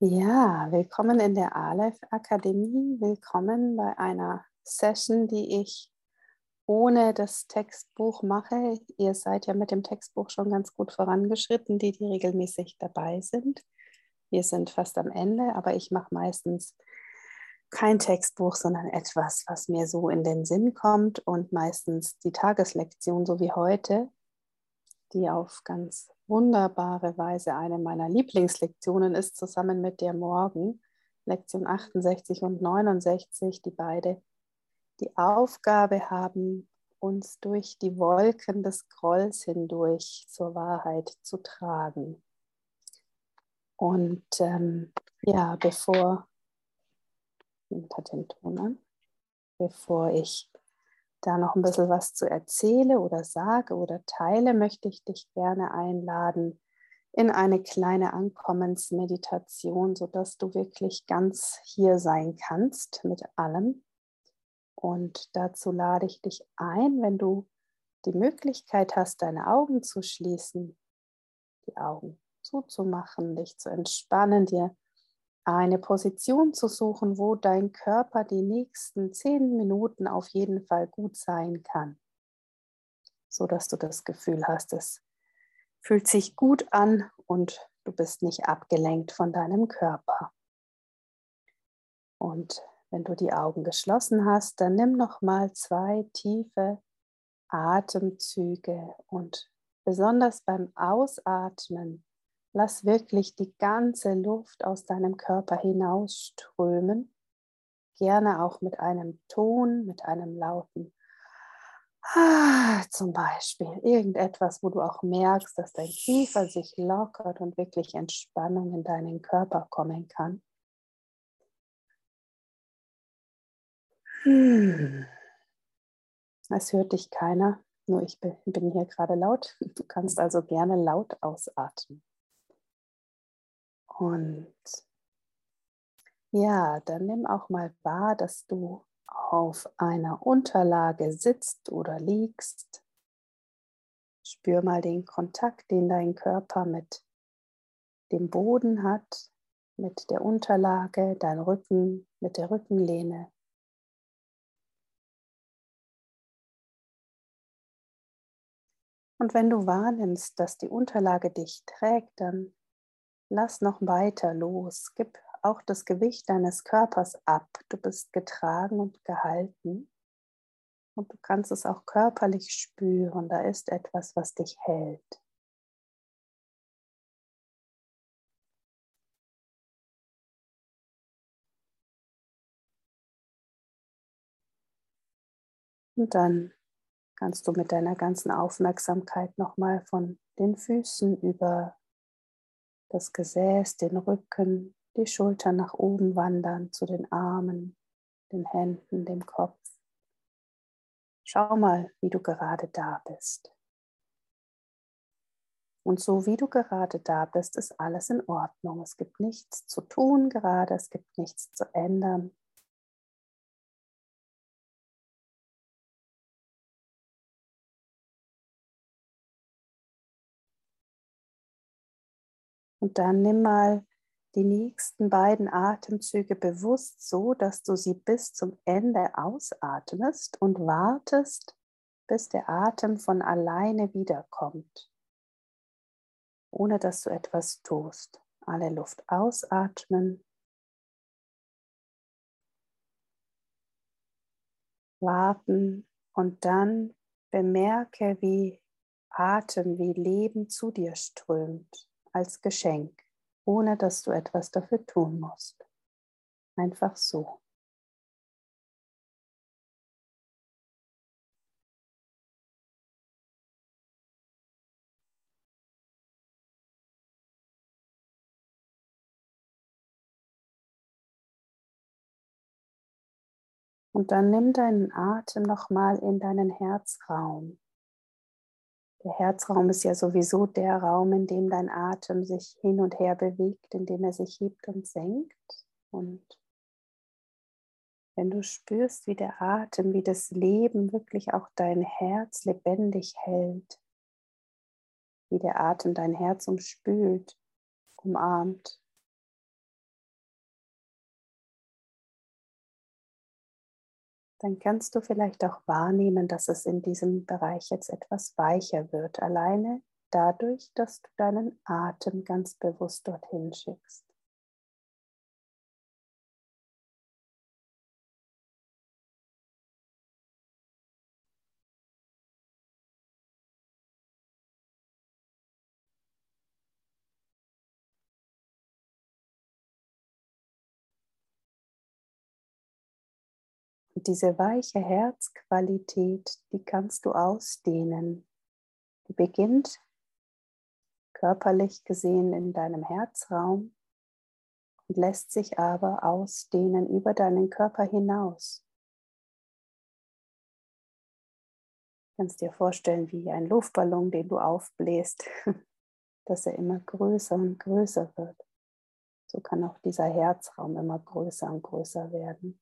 Ja, willkommen in der Aleph Akademie. Willkommen bei einer Session, die ich ohne das Textbuch mache. Ihr seid ja mit dem Textbuch schon ganz gut vorangeschritten, die, die regelmäßig dabei sind. Wir sind fast am Ende, aber ich mache meistens kein Textbuch, sondern etwas, was mir so in den Sinn kommt und meistens die Tageslektion, so wie heute, die auf ganz wunderbare Weise eine meiner Lieblingslektionen ist, zusammen mit der Morgen, Lektion 68 und 69, die beide die Aufgabe haben, uns durch die Wolken des Grolls hindurch zur Wahrheit zu tragen. Und ähm, ja, bevor, hat den Ton an, bevor ich da noch ein bisschen was zu erzähle oder sage oder teile, möchte ich dich gerne einladen in eine kleine Ankommensmeditation, sodass du wirklich ganz hier sein kannst mit allem. Und dazu lade ich dich ein, wenn du die Möglichkeit hast, deine Augen zu schließen, die Augen zuzumachen, dich zu entspannen, dir eine Position zu suchen, wo dein Körper die nächsten zehn Minuten auf jeden Fall gut sein kann, so dass du das Gefühl hast, es fühlt sich gut an und du bist nicht abgelenkt von deinem Körper. Und wenn du die Augen geschlossen hast, dann nimm noch mal zwei tiefe Atemzüge und besonders beim Ausatmen Lass wirklich die ganze Luft aus deinem Körper hinausströmen. Gerne auch mit einem Ton, mit einem lauten Ah, zum Beispiel irgendetwas, wo du auch merkst, dass dein Kiefer sich lockert und wirklich Entspannung in deinen Körper kommen kann. Hm. Es hört dich keiner, nur ich bin hier gerade laut. Du kannst also gerne laut ausatmen. Und ja, dann nimm auch mal wahr, dass du auf einer Unterlage sitzt oder liegst. Spür mal den Kontakt, den dein Körper mit dem Boden hat, mit der Unterlage, dein Rücken, mit der Rückenlehne. Und wenn du wahrnimmst, dass die Unterlage dich trägt, dann Lass noch weiter los. Gib auch das Gewicht deines Körpers ab. Du bist getragen und gehalten. Und du kannst es auch körperlich spüren. Da ist etwas, was dich hält. Und dann kannst du mit deiner ganzen Aufmerksamkeit nochmal von den Füßen über das Gesäß, den Rücken, die Schultern nach oben wandern zu den Armen, den Händen, dem Kopf. Schau mal, wie du gerade da bist. Und so wie du gerade da bist, ist alles in Ordnung. Es gibt nichts zu tun gerade, es gibt nichts zu ändern. Und dann nimm mal die nächsten beiden Atemzüge bewusst so, dass du sie bis zum Ende ausatmest und wartest, bis der Atem von alleine wiederkommt, ohne dass du etwas tust. Alle Luft ausatmen. Warten und dann bemerke, wie Atem, wie Leben zu dir strömt als Geschenk, ohne dass du etwas dafür tun musst. Einfach so. Und dann nimm deinen Atem nochmal in deinen Herzraum. Der Herzraum ist ja sowieso der Raum, in dem dein Atem sich hin und her bewegt, in dem er sich hebt und senkt. Und wenn du spürst, wie der Atem, wie das Leben wirklich auch dein Herz lebendig hält, wie der Atem dein Herz umspült, umarmt, dann kannst du vielleicht auch wahrnehmen, dass es in diesem Bereich jetzt etwas weicher wird, alleine dadurch, dass du deinen Atem ganz bewusst dorthin schickst. Und diese weiche Herzqualität, die kannst du ausdehnen. Die beginnt körperlich gesehen in deinem Herzraum und lässt sich aber ausdehnen über deinen Körper hinaus. Du kannst dir vorstellen, wie ein Luftballon, den du aufbläst, dass er immer größer und größer wird. So kann auch dieser Herzraum immer größer und größer werden.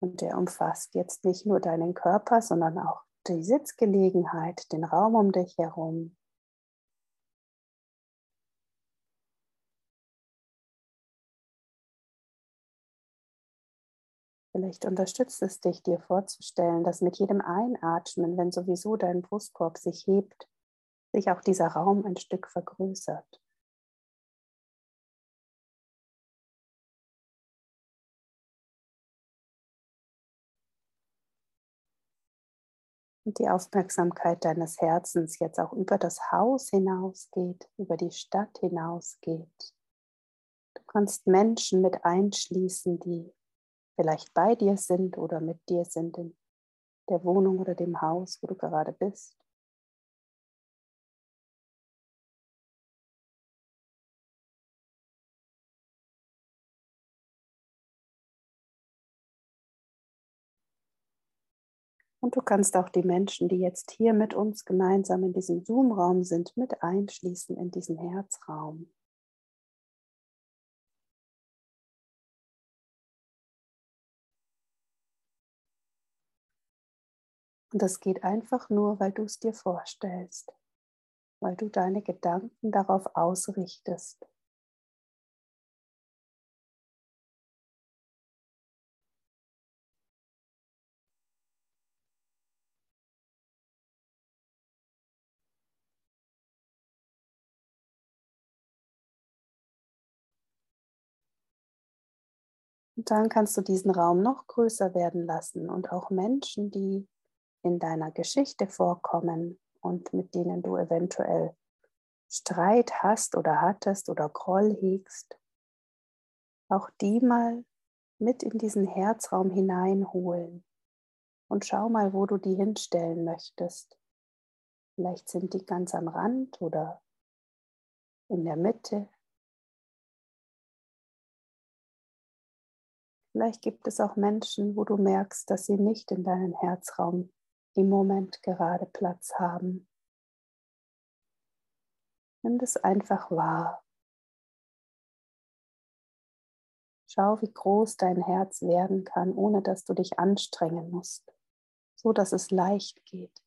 Und der umfasst jetzt nicht nur deinen Körper, sondern auch die Sitzgelegenheit, den Raum um dich herum. Vielleicht unterstützt es dich, dir vorzustellen, dass mit jedem Einatmen, wenn sowieso dein Brustkorb sich hebt, sich auch dieser Raum ein Stück vergrößert. Und die Aufmerksamkeit deines Herzens jetzt auch über das Haus hinausgeht, über die Stadt hinausgeht. Du kannst Menschen mit einschließen, die vielleicht bei dir sind oder mit dir sind in der Wohnung oder dem Haus, wo du gerade bist. Und du kannst auch die Menschen, die jetzt hier mit uns gemeinsam in diesem Zoom-Raum sind, mit einschließen in diesen Herzraum. Und das geht einfach nur, weil du es dir vorstellst, weil du deine Gedanken darauf ausrichtest. Und dann kannst du diesen Raum noch größer werden lassen und auch Menschen, die in deiner Geschichte vorkommen und mit denen du eventuell Streit hast oder hattest oder Groll hegst, auch die mal mit in diesen Herzraum hineinholen und schau mal, wo du die hinstellen möchtest. Vielleicht sind die ganz am Rand oder in der Mitte Vielleicht gibt es auch Menschen, wo du merkst, dass sie nicht in deinem Herzraum im Moment gerade Platz haben. Nimm das einfach wahr. Schau, wie groß dein Herz werden kann, ohne dass du dich anstrengen musst, so dass es leicht geht.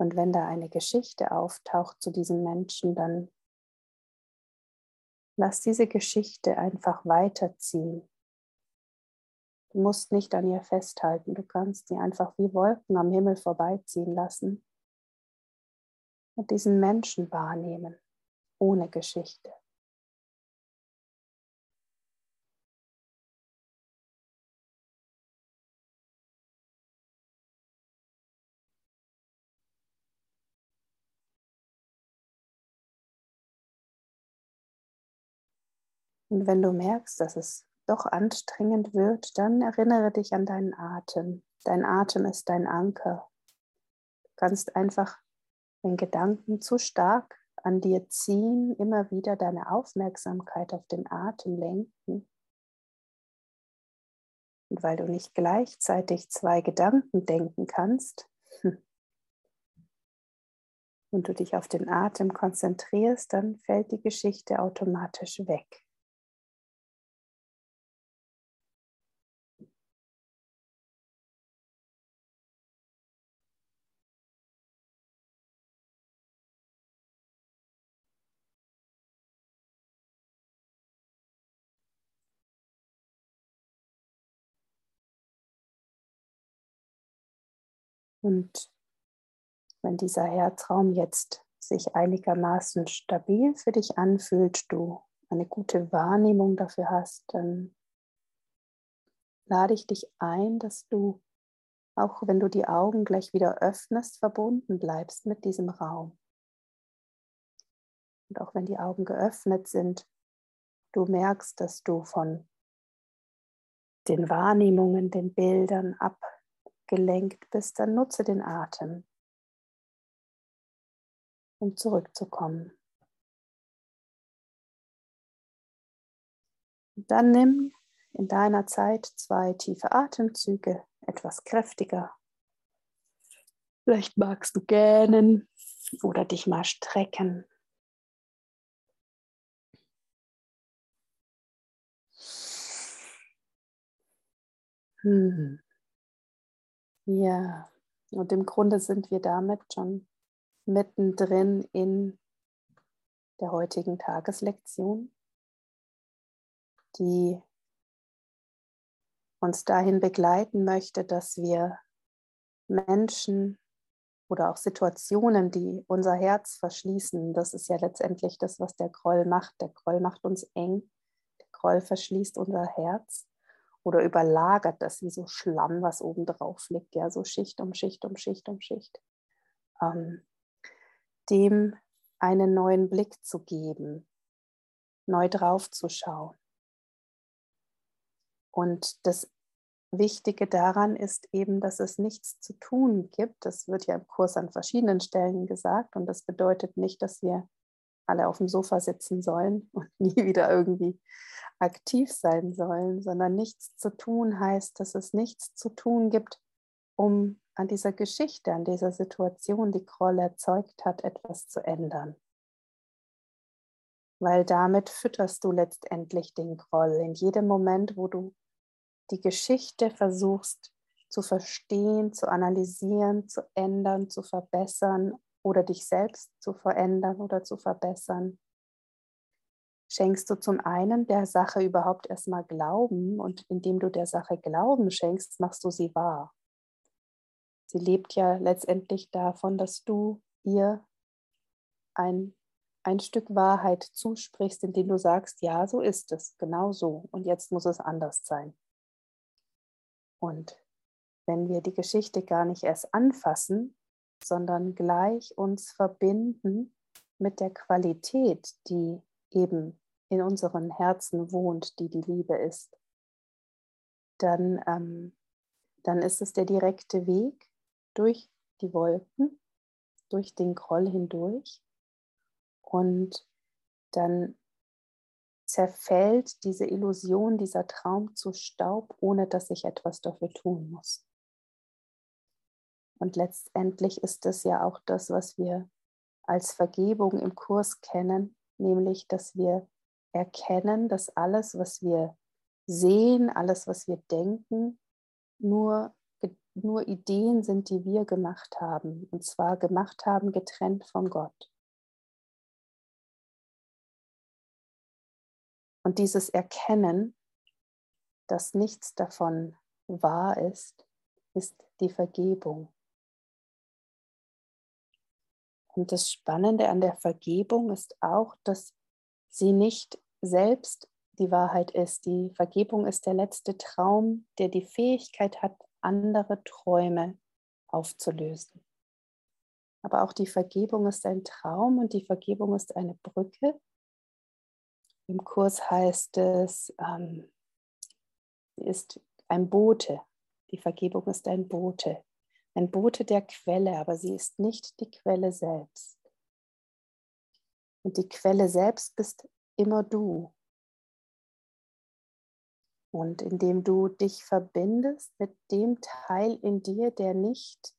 Und wenn da eine Geschichte auftaucht zu diesem Menschen, dann lass diese Geschichte einfach weiterziehen. Du musst nicht an ihr festhalten, du kannst sie einfach wie Wolken am Himmel vorbeiziehen lassen und diesen Menschen wahrnehmen, ohne Geschichte. Und wenn du merkst, dass es doch anstrengend wird, dann erinnere dich an deinen Atem. Dein Atem ist dein Anker. Du kannst einfach, wenn Gedanken zu stark an dir ziehen, immer wieder deine Aufmerksamkeit auf den Atem lenken. Und weil du nicht gleichzeitig zwei Gedanken denken kannst und du dich auf den Atem konzentrierst, dann fällt die Geschichte automatisch weg. Und wenn dieser Herzraum jetzt sich einigermaßen stabil für dich anfühlt, du eine gute Wahrnehmung dafür hast, dann lade ich dich ein, dass du, auch wenn du die Augen gleich wieder öffnest, verbunden bleibst mit diesem Raum. Und auch wenn die Augen geöffnet sind, du merkst, dass du von den Wahrnehmungen, den Bildern abgelenkt bist, dann nutze den Atem, um zurückzukommen. Und dann nimm in deiner Zeit zwei tiefe Atemzüge, etwas kräftiger. Vielleicht magst du gähnen oder dich mal strecken. Hm. Ja, und im Grunde sind wir damit schon mittendrin in der heutigen Tageslektion, die uns dahin begleiten möchte, dass wir Menschen oder auch Situationen, die unser Herz verschließen, das ist ja letztendlich das, was der Groll macht. Der Groll macht uns eng, der Groll verschließt unser Herz oder überlagert das wie so Schlamm, was oben drauf liegt, ja, so Schicht um Schicht um Schicht um Schicht. Ähm, dem einen neuen Blick zu geben, neu drauf zu schauen. Und das Wichtige daran ist eben, dass es nichts zu tun gibt. Das wird ja im Kurs an verschiedenen Stellen gesagt. Und das bedeutet nicht, dass wir alle auf dem Sofa sitzen sollen und nie wieder irgendwie aktiv sein sollen, sondern nichts zu tun heißt, dass es nichts zu tun gibt, um an dieser Geschichte, an dieser Situation, die Kroll erzeugt hat, etwas zu ändern. Weil damit fütterst du letztendlich den Groll. In jedem Moment, wo du die Geschichte versuchst zu verstehen, zu analysieren, zu ändern, zu verbessern oder dich selbst zu verändern oder zu verbessern, schenkst du zum einen der Sache überhaupt erstmal Glauben und indem du der Sache Glauben schenkst, machst du sie wahr. Sie lebt ja letztendlich davon, dass du ihr ein, ein Stück Wahrheit zusprichst, indem du sagst, ja, so ist es, genau so und jetzt muss es anders sein. Und wenn wir die Geschichte gar nicht erst anfassen, sondern gleich uns verbinden mit der Qualität, die eben in unseren Herzen wohnt, die die Liebe ist, dann, ähm, dann ist es der direkte Weg durch die Wolken, durch den Groll hindurch und dann zerfällt diese Illusion, dieser Traum zu Staub, ohne dass ich etwas dafür tun muss. Und letztendlich ist es ja auch das, was wir als Vergebung im Kurs kennen, nämlich dass wir erkennen, dass alles, was wir sehen, alles, was wir denken, nur, nur Ideen sind, die wir gemacht haben. Und zwar gemacht haben, getrennt von Gott. Und dieses Erkennen, dass nichts davon wahr ist, ist die Vergebung. Und das Spannende an der Vergebung ist auch, dass sie nicht selbst die Wahrheit ist. Die Vergebung ist der letzte Traum, der die Fähigkeit hat, andere Träume aufzulösen. Aber auch die Vergebung ist ein Traum und die Vergebung ist eine Brücke. Im Kurs heißt es, ähm, sie ist ein Bote. Die Vergebung ist ein Bote. Ein Bote der Quelle, aber sie ist nicht die Quelle selbst. Und die Quelle selbst bist immer du. Und indem du dich verbindest mit dem Teil in dir, der nicht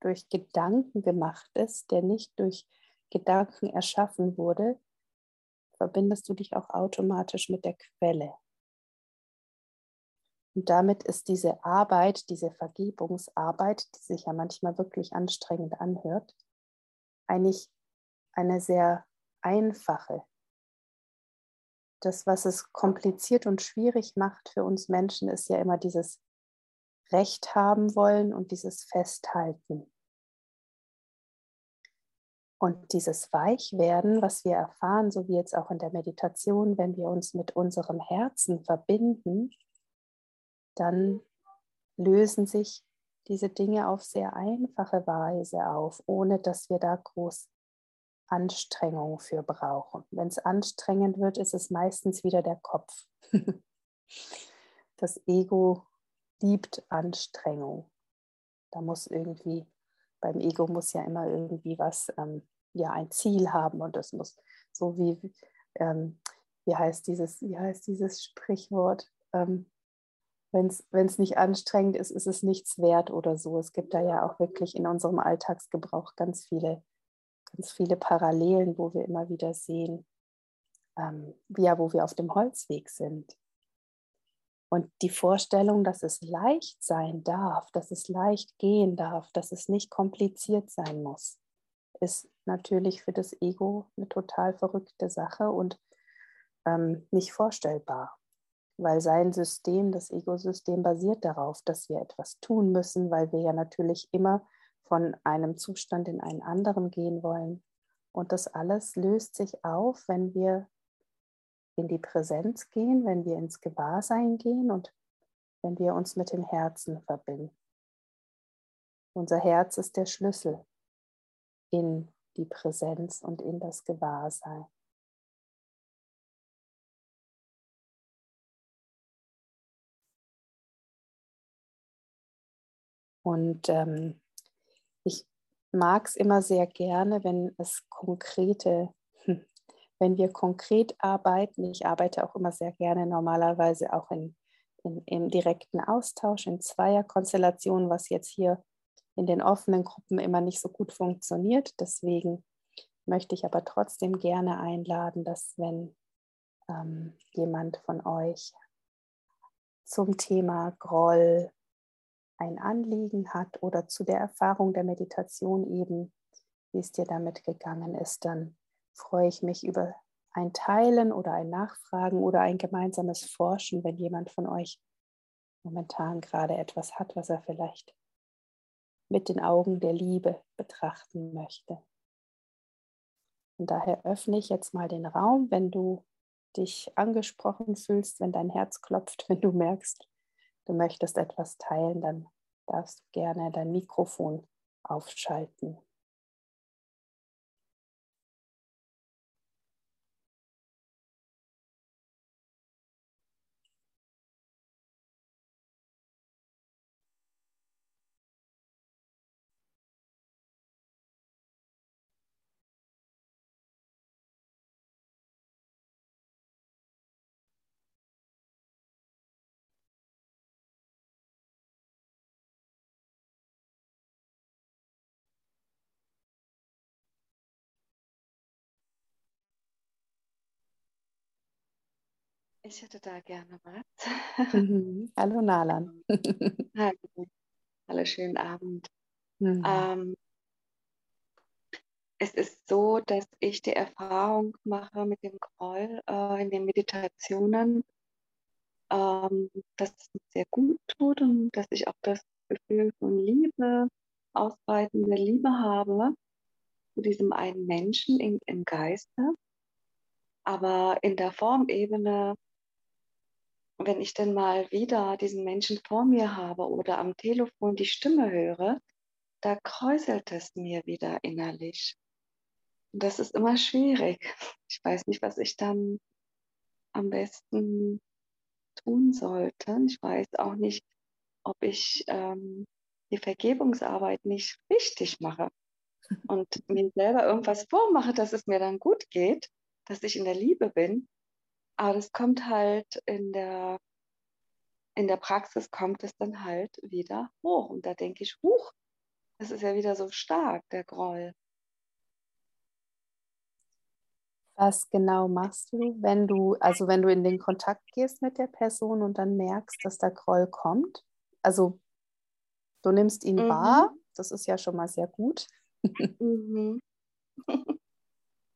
durch Gedanken gemacht ist, der nicht durch Gedanken erschaffen wurde, verbindest du dich auch automatisch mit der Quelle. Und damit ist diese Arbeit, diese Vergebungsarbeit, die sich ja manchmal wirklich anstrengend anhört, eigentlich eine sehr einfache. Das, was es kompliziert und schwierig macht für uns Menschen, ist ja immer dieses Recht haben wollen und dieses Festhalten. Und dieses Weichwerden, was wir erfahren, so wie jetzt auch in der Meditation, wenn wir uns mit unserem Herzen verbinden, dann lösen sich diese Dinge auf sehr einfache Weise auf, ohne dass wir da groß Anstrengung für brauchen. Wenn es anstrengend wird, ist es meistens wieder der Kopf. das Ego liebt Anstrengung. Da muss irgendwie, beim Ego muss ja immer irgendwie was, ähm, ja, ein Ziel haben und das muss so wie, ähm, wie heißt dieses, wie heißt dieses Sprichwort? Ähm, wenn es nicht anstrengend ist, ist es nichts wert oder so. Es gibt da ja auch wirklich in unserem Alltagsgebrauch ganz viele, ganz viele Parallelen, wo wir immer wieder sehen, ähm, ja, wo wir auf dem Holzweg sind. Und die Vorstellung, dass es leicht sein darf, dass es leicht gehen darf, dass es nicht kompliziert sein muss, ist natürlich für das Ego eine total verrückte Sache und ähm, nicht vorstellbar, weil sein System, das Ego-System, basiert darauf, dass wir etwas tun müssen, weil wir ja natürlich immer von einem Zustand in einen anderen gehen wollen. Und das alles löst sich auf, wenn wir in die Präsenz gehen, wenn wir ins Gewahrsein gehen und wenn wir uns mit dem Herzen verbinden. Unser Herz ist der Schlüssel in die Präsenz und in das Gewahrsein. Und ähm, ich mag es immer sehr gerne, wenn es konkrete wenn wir konkret arbeiten, ich arbeite auch immer sehr gerne normalerweise auch in, in, im direkten Austausch, in Zweierkonstellationen, was jetzt hier in den offenen Gruppen immer nicht so gut funktioniert. Deswegen möchte ich aber trotzdem gerne einladen, dass wenn ähm, jemand von euch zum Thema Groll ein Anliegen hat oder zu der Erfahrung der Meditation eben, wie es dir damit gegangen ist, dann freue ich mich über ein Teilen oder ein Nachfragen oder ein gemeinsames Forschen, wenn jemand von euch momentan gerade etwas hat, was er vielleicht mit den Augen der Liebe betrachten möchte. Und daher öffne ich jetzt mal den Raum, wenn du dich angesprochen fühlst, wenn dein Herz klopft, wenn du merkst, du möchtest etwas teilen, dann darfst du gerne dein Mikrofon aufschalten. Ich hätte da gerne was. Mhm. Hallo Nalan. Hallo. Hallo, schönen Abend. Mhm. Ähm, es ist so, dass ich die Erfahrung mache mit dem Groll äh, in den Meditationen, ähm, dass es mir sehr gut tut und dass ich auch das Gefühl von Liebe, ausbreitende Liebe habe zu diesem einen Menschen im, im Geiste. Aber in der Formebene wenn ich denn mal wieder diesen Menschen vor mir habe oder am Telefon die Stimme höre, da kräuselt es mir wieder innerlich. Und das ist immer schwierig. Ich weiß nicht, was ich dann am besten tun sollte. Ich weiß auch nicht, ob ich ähm, die Vergebungsarbeit nicht richtig mache und mir selber irgendwas vormache, dass es mir dann gut geht, dass ich in der Liebe bin. Aber das kommt halt in der, in der Praxis kommt es dann halt wieder hoch. Und da denke ich, huch, das ist ja wieder so stark, der Groll. Was genau machst du, wenn du, also wenn du in den Kontakt gehst mit der Person und dann merkst, dass der Groll kommt? Also du nimmst ihn mhm. wahr, das ist ja schon mal sehr gut. Mhm.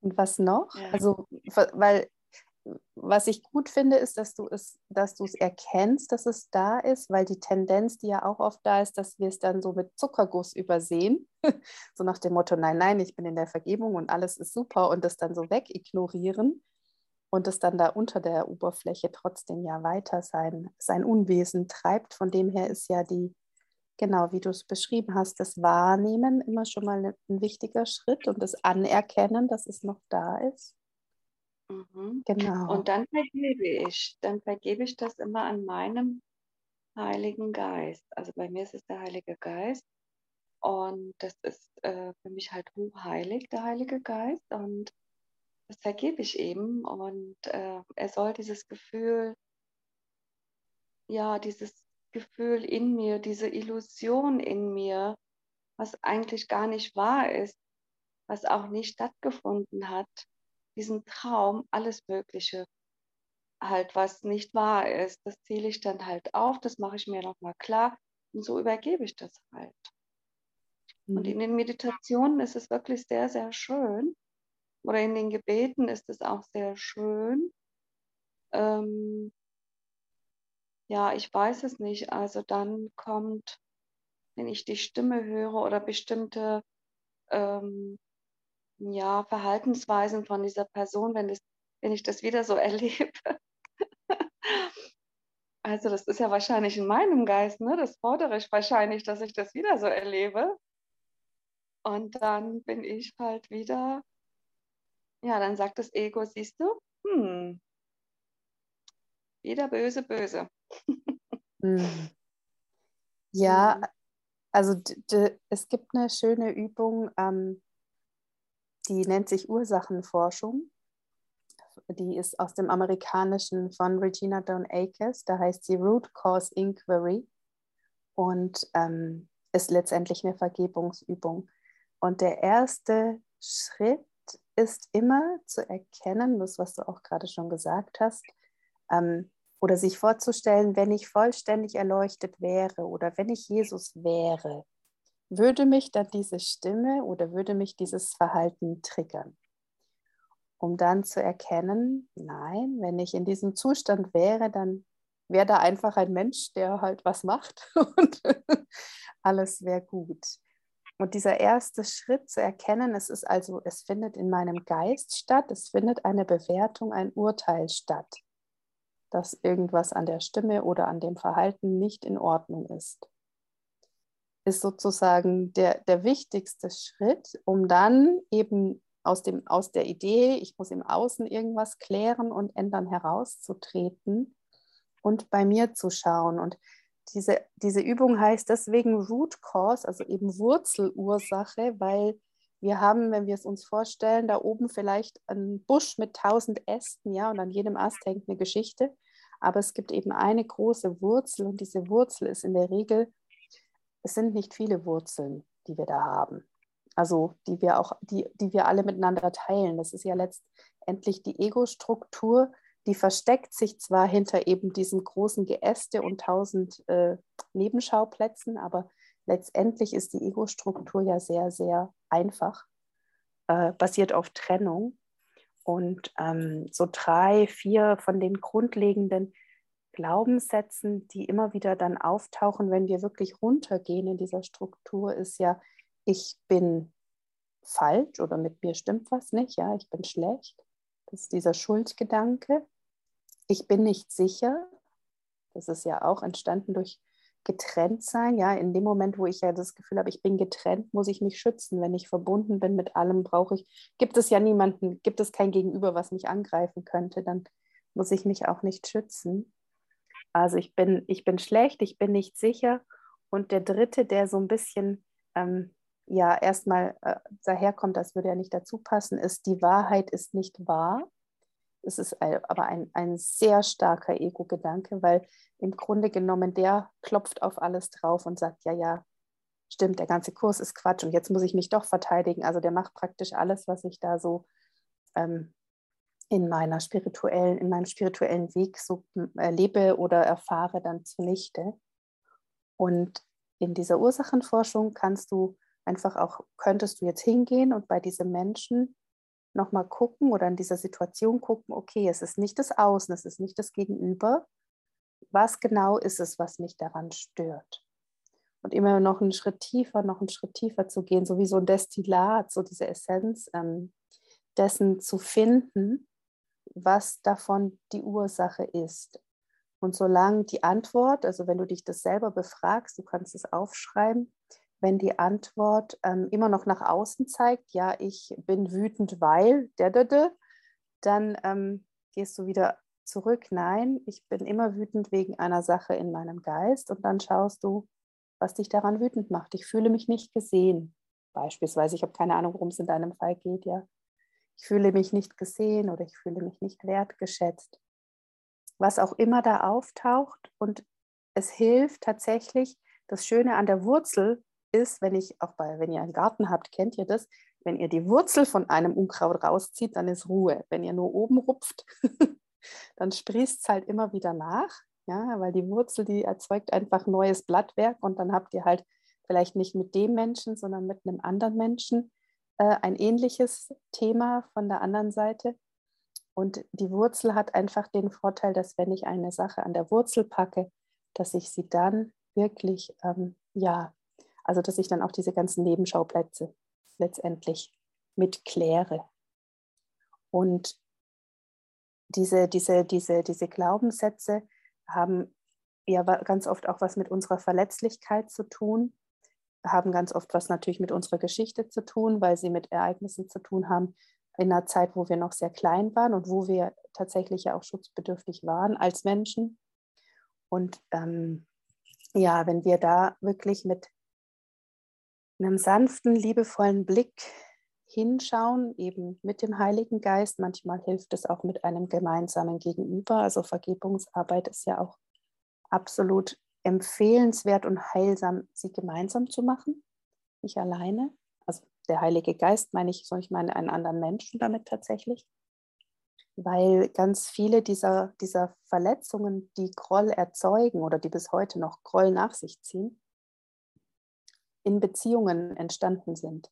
und was noch? Ja. Also, weil was ich gut finde, ist, dass du es, dass du es erkennst, dass es da ist, weil die Tendenz, die ja auch oft da ist, dass wir es dann so mit Zuckerguss übersehen. so nach dem Motto, nein, nein, ich bin in der Vergebung und alles ist super und das dann so wegignorieren und es dann da unter der Oberfläche trotzdem ja weiter sein, sein Unwesen treibt. Von dem her ist ja die, genau wie du es beschrieben hast, das Wahrnehmen immer schon mal ein wichtiger Schritt und das Anerkennen, dass es noch da ist. Mhm. Genau. Und dann vergebe ich, dann vergebe ich das immer an meinem Heiligen Geist. Also bei mir ist es der Heilige Geist und das ist äh, für mich halt hochheilig, der Heilige Geist und das vergebe ich eben und äh, er soll dieses Gefühl, ja, dieses Gefühl in mir, diese Illusion in mir, was eigentlich gar nicht wahr ist, was auch nicht stattgefunden hat, diesen Traum, alles Mögliche, halt, was nicht wahr ist, das zähle ich dann halt auf, das mache ich mir nochmal klar und so übergebe ich das halt. Mhm. Und in den Meditationen ist es wirklich sehr, sehr schön, oder in den Gebeten ist es auch sehr schön. Ähm, ja, ich weiß es nicht. Also dann kommt, wenn ich die Stimme höre oder bestimmte ähm, ja, Verhaltensweisen von dieser Person, wenn, das, wenn ich das wieder so erlebe. also das ist ja wahrscheinlich in meinem Geist, ne? das fordere ich wahrscheinlich, dass ich das wieder so erlebe. Und dann bin ich halt wieder, ja, dann sagt das Ego, siehst du, hm, wieder böse, böse. hm. Ja, also es gibt eine schöne Übung, ähm, die nennt sich Ursachenforschung. Die ist aus dem Amerikanischen von Regina Dawn Akers. Da heißt sie Root Cause Inquiry und ähm, ist letztendlich eine Vergebungsübung. Und der erste Schritt ist immer zu erkennen, das, was du auch gerade schon gesagt hast, ähm, oder sich vorzustellen, wenn ich vollständig erleuchtet wäre oder wenn ich Jesus wäre, würde mich dann diese Stimme oder würde mich dieses Verhalten triggern? Um dann zu erkennen, nein, wenn ich in diesem Zustand wäre, dann wäre da einfach ein Mensch, der halt was macht und alles wäre gut. Und dieser erste Schritt zu erkennen, es ist also, es findet in meinem Geist statt, es findet eine Bewertung, ein Urteil statt, dass irgendwas an der Stimme oder an dem Verhalten nicht in Ordnung ist ist sozusagen der, der wichtigste Schritt, um dann eben aus, dem, aus der Idee, ich muss im Außen irgendwas klären und ändern, herauszutreten und bei mir zu schauen. Und diese, diese Übung heißt deswegen Root Cause, also eben Wurzelursache, weil wir haben, wenn wir es uns vorstellen, da oben vielleicht einen Busch mit tausend Ästen, ja, und an jedem Ast hängt eine Geschichte. Aber es gibt eben eine große Wurzel und diese Wurzel ist in der Regel es sind nicht viele Wurzeln, die wir da haben. Also die wir auch, die, die wir alle miteinander teilen. Das ist ja letztendlich die Ego-Struktur, die versteckt sich zwar hinter eben diesen großen Geäste und tausend äh, Nebenschauplätzen, aber letztendlich ist die Ego-Struktur ja sehr, sehr einfach, äh, basiert auf Trennung. Und ähm, so drei, vier von den grundlegenden Glaubenssätzen, die immer wieder dann auftauchen, wenn wir wirklich runtergehen in dieser Struktur, ist ja, ich bin falsch oder mit mir stimmt was nicht, ja, ich bin schlecht. Das ist dieser Schuldgedanke. Ich bin nicht sicher. Das ist ja auch entstanden durch getrennt sein. Ja, in dem Moment, wo ich ja das Gefühl habe, ich bin getrennt, muss ich mich schützen. Wenn ich verbunden bin mit allem, brauche ich, gibt es ja niemanden, gibt es kein Gegenüber, was mich angreifen könnte, dann muss ich mich auch nicht schützen. Also ich bin, ich bin schlecht, ich bin nicht sicher. Und der dritte, der so ein bisschen ähm, ja erstmal äh, daherkommt, das würde ja nicht dazu passen, ist, die Wahrheit ist nicht wahr. Es ist aber ein, ein sehr starker Ego-Gedanke, weil im Grunde genommen der klopft auf alles drauf und sagt, ja, ja, stimmt, der ganze Kurs ist Quatsch und jetzt muss ich mich doch verteidigen. Also der macht praktisch alles, was ich da so ähm, in meiner spirituellen, in meinem spirituellen Weg so erlebe oder erfahre, dann zunichte. Und in dieser Ursachenforschung kannst du einfach auch, könntest du jetzt hingehen und bei diesem Menschen nochmal gucken oder in dieser Situation gucken, okay, es ist nicht das Außen, es ist nicht das Gegenüber. Was genau ist es, was mich daran stört? Und immer noch einen Schritt tiefer, noch einen Schritt tiefer zu gehen, so wie so ein Destillat, so diese Essenz ähm, dessen zu finden, was davon die Ursache ist. Und solange die Antwort, also wenn du dich das selber befragst, du kannst es aufschreiben, wenn die Antwort ähm, immer noch nach außen zeigt, ja, ich bin wütend, weil, dann ähm, gehst du wieder zurück, nein, ich bin immer wütend wegen einer Sache in meinem Geist und dann schaust du, was dich daran wütend macht. Ich fühle mich nicht gesehen. Beispielsweise, ich habe keine Ahnung, worum es in deinem Fall geht, ja. Ich fühle mich nicht gesehen oder ich fühle mich nicht wertgeschätzt. Was auch immer da auftaucht und es hilft tatsächlich, das Schöne an der Wurzel ist, wenn ich auch bei, wenn ihr einen Garten habt, kennt ihr das, wenn ihr die Wurzel von einem Unkraut rauszieht, dann ist Ruhe. Wenn ihr nur oben rupft, dann sprießt es halt immer wieder nach, ja, weil die Wurzel, die erzeugt einfach neues Blattwerk und dann habt ihr halt vielleicht nicht mit dem Menschen, sondern mit einem anderen Menschen äh, ein ähnliches Thema von der anderen Seite. Und die Wurzel hat einfach den Vorteil, dass wenn ich eine Sache an der Wurzel packe, dass ich sie dann wirklich ähm, ja also dass ich dann auch diese ganzen Nebenschauplätze letztendlich mitkläre. Und diese, diese, diese, diese Glaubenssätze haben ja ganz oft auch was mit unserer Verletzlichkeit zu tun, haben ganz oft was natürlich mit unserer Geschichte zu tun, weil sie mit Ereignissen zu tun haben in einer Zeit, wo wir noch sehr klein waren und wo wir tatsächlich ja auch schutzbedürftig waren als Menschen. Und ähm, ja, wenn wir da wirklich mit einem sanften, liebevollen Blick hinschauen, eben mit dem Heiligen Geist. Manchmal hilft es auch mit einem gemeinsamen Gegenüber. Also Vergebungsarbeit ist ja auch absolut empfehlenswert und heilsam, sie gemeinsam zu machen, nicht alleine. Also der Heilige Geist meine ich, ich meine einen anderen Menschen damit tatsächlich, weil ganz viele dieser, dieser Verletzungen, die Groll erzeugen oder die bis heute noch Groll nach sich ziehen, in Beziehungen entstanden sind.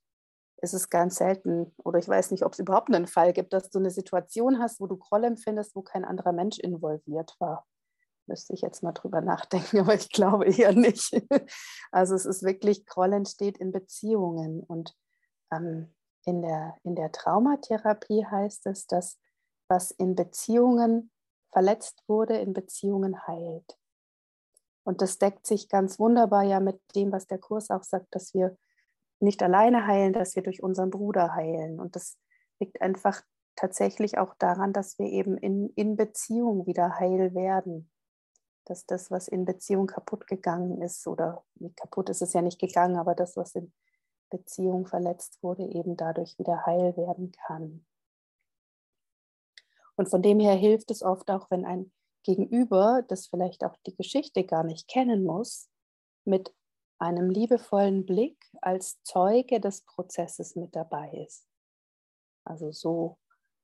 Es ist ganz selten, oder ich weiß nicht, ob es überhaupt einen Fall gibt, dass du eine Situation hast, wo du Groll empfindest, wo kein anderer Mensch involviert war. Müsste ich jetzt mal drüber nachdenken, aber ich glaube eher nicht. Also es ist wirklich, Groll entsteht in Beziehungen. Und ähm, in, der, in der Traumatherapie heißt es, dass was in Beziehungen verletzt wurde, in Beziehungen heilt. Und das deckt sich ganz wunderbar ja mit dem, was der Kurs auch sagt, dass wir nicht alleine heilen, dass wir durch unseren Bruder heilen. Und das liegt einfach tatsächlich auch daran, dass wir eben in, in Beziehung wieder heil werden. Dass das, was in Beziehung kaputt gegangen ist, oder kaputt ist es ja nicht gegangen, aber das, was in Beziehung verletzt wurde, eben dadurch wieder heil werden kann. Und von dem her hilft es oft auch, wenn ein Gegenüber, das vielleicht auch die Geschichte gar nicht kennen muss, mit einem liebevollen Blick als Zeuge des Prozesses mit dabei ist. Also so,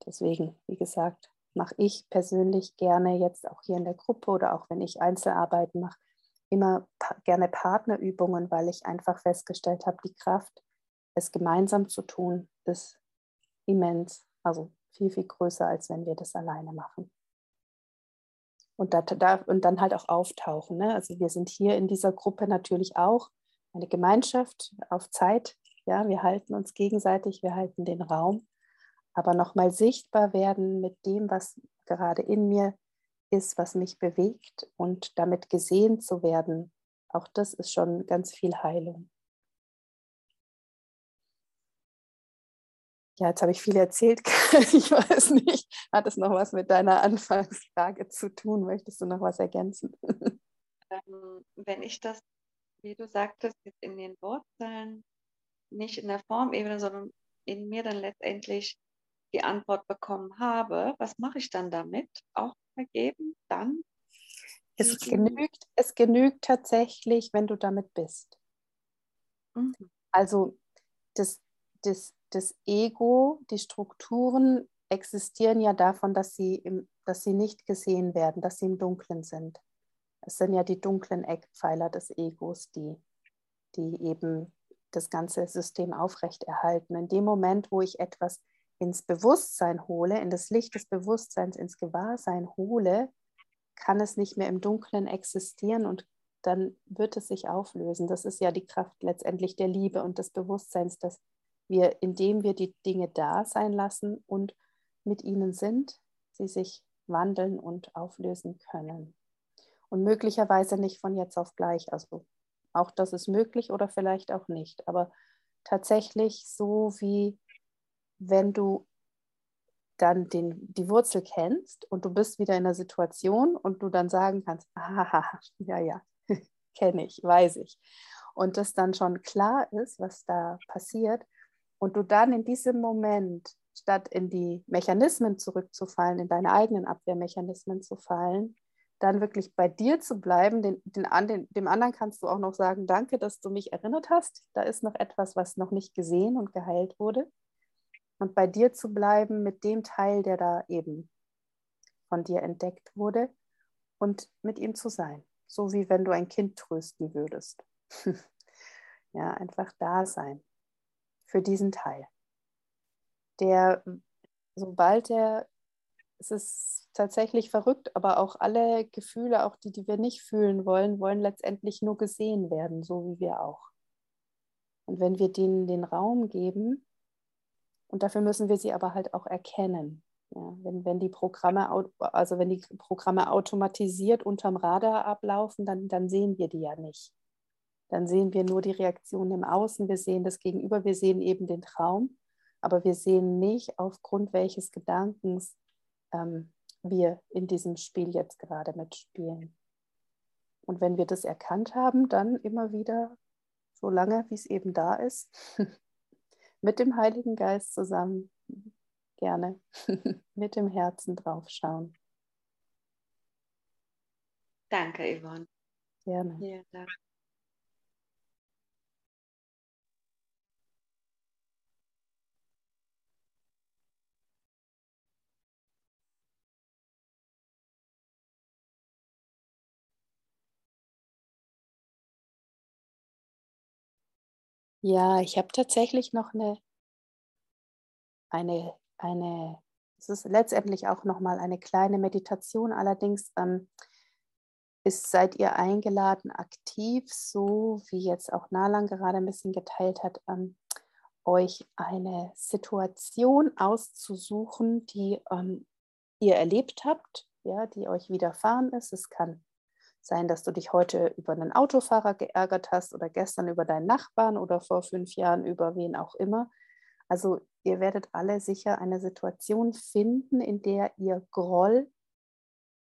deswegen, wie gesagt, mache ich persönlich gerne jetzt auch hier in der Gruppe oder auch wenn ich Einzelarbeiten mache, immer pa gerne Partnerübungen, weil ich einfach festgestellt habe, die Kraft, es gemeinsam zu tun, ist immens, also viel, viel größer, als wenn wir das alleine machen und, da, da, und dann halt auch auftauchen. Ne? Also wir sind hier in dieser Gruppe natürlich auch eine Gemeinschaft auf Zeit. Ja, wir halten uns gegenseitig, wir halten den Raum, aber nochmal sichtbar werden mit dem, was gerade in mir ist, was mich bewegt und damit gesehen zu werden. Auch das ist schon ganz viel Heilung. Ja, jetzt habe ich viel erzählt. Ich weiß nicht, hat es noch was mit deiner Anfangsfrage zu tun? Möchtest du noch was ergänzen? Ähm, wenn ich das, wie du sagtest, jetzt in den Wurzeln, nicht in der Formebene, sondern in mir dann letztendlich die Antwort bekommen habe, was mache ich dann damit? Auch vergeben? Dann? Es genügt, es genügt tatsächlich, wenn du damit bist. Mhm. Also das, das das Ego, die Strukturen existieren ja davon, dass sie, im, dass sie nicht gesehen werden, dass sie im Dunklen sind. Es sind ja die dunklen Eckpfeiler des Egos, die, die eben das ganze System aufrechterhalten. In dem Moment, wo ich etwas ins Bewusstsein hole, in das Licht des Bewusstseins, ins Gewahrsein hole, kann es nicht mehr im Dunklen existieren und dann wird es sich auflösen. Das ist ja die Kraft letztendlich der Liebe und des Bewusstseins, dass wir, indem wir die Dinge da sein lassen und mit ihnen sind, sie sich wandeln und auflösen können. Und möglicherweise nicht von jetzt auf gleich. Also auch das ist möglich oder vielleicht auch nicht. Aber tatsächlich so wie wenn du dann den, die Wurzel kennst und du bist wieder in der Situation und du dann sagen kannst, ah, ja, ja, kenne ich, weiß ich. Und das dann schon klar ist, was da passiert. Und du dann in diesem Moment, statt in die Mechanismen zurückzufallen, in deine eigenen Abwehrmechanismen zu fallen, dann wirklich bei dir zu bleiben. Den, den, den, dem anderen kannst du auch noch sagen, danke, dass du mich erinnert hast. Da ist noch etwas, was noch nicht gesehen und geheilt wurde. Und bei dir zu bleiben mit dem Teil, der da eben von dir entdeckt wurde und mit ihm zu sein. So wie wenn du ein Kind trösten würdest. ja, einfach da sein für diesen Teil. Der, sobald er, es ist tatsächlich verrückt, aber auch alle Gefühle, auch die, die wir nicht fühlen wollen, wollen letztendlich nur gesehen werden, so wie wir auch. Und wenn wir denen den Raum geben, und dafür müssen wir sie aber halt auch erkennen. Ja, wenn, wenn die Programme, also wenn die Programme automatisiert unterm Radar ablaufen, dann, dann sehen wir die ja nicht. Dann sehen wir nur die Reaktion im Außen, wir sehen das Gegenüber, wir sehen eben den Traum, aber wir sehen nicht, aufgrund welches Gedankens ähm, wir in diesem Spiel jetzt gerade mitspielen. Und wenn wir das erkannt haben, dann immer wieder, so lange wie es eben da ist, mit dem Heiligen Geist zusammen gerne mit dem Herzen draufschauen. Danke, Yvonne. Gerne. Ja, danke. Ja, ich habe tatsächlich noch eine, eine, eine, es ist letztendlich auch nochmal eine kleine Meditation, allerdings ähm, ist, seid ihr eingeladen, aktiv, so wie jetzt auch Nalan gerade ein bisschen geteilt hat, ähm, euch eine Situation auszusuchen, die ähm, ihr erlebt habt, ja, die euch widerfahren ist. Es kann sein, dass du dich heute über einen Autofahrer geärgert hast oder gestern über deinen Nachbarn oder vor fünf Jahren über wen auch immer. Also ihr werdet alle sicher eine Situation finden, in der ihr Groll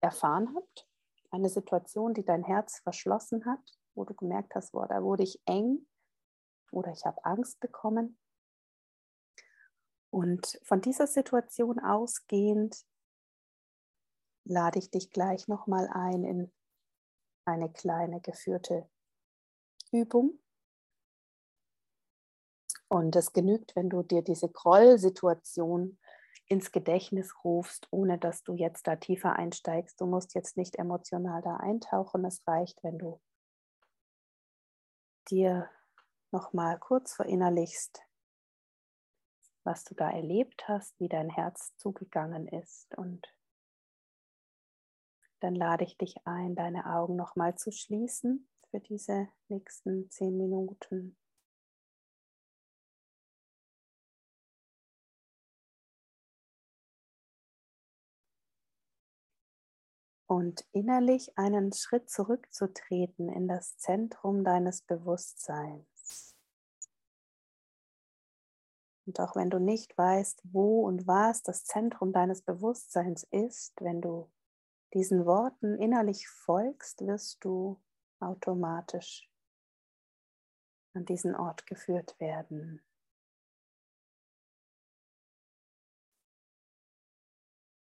erfahren habt. Eine Situation, die dein Herz verschlossen hat, wo du gemerkt hast, boah, da wurde ich eng oder ich habe Angst bekommen. Und von dieser Situation ausgehend lade ich dich gleich nochmal ein, in eine kleine geführte Übung. Und es genügt, wenn du dir diese Grollsituation ins Gedächtnis rufst, ohne dass du jetzt da tiefer einsteigst. Du musst jetzt nicht emotional da eintauchen. Es reicht, wenn du dir nochmal kurz verinnerlichst, was du da erlebt hast, wie dein Herz zugegangen ist und dann lade ich dich ein, deine Augen nochmal zu schließen für diese nächsten zehn Minuten. Und innerlich einen Schritt zurückzutreten in das Zentrum deines Bewusstseins. Und auch wenn du nicht weißt, wo und was das Zentrum deines Bewusstseins ist, wenn du diesen Worten innerlich folgst, wirst du automatisch an diesen Ort geführt werden.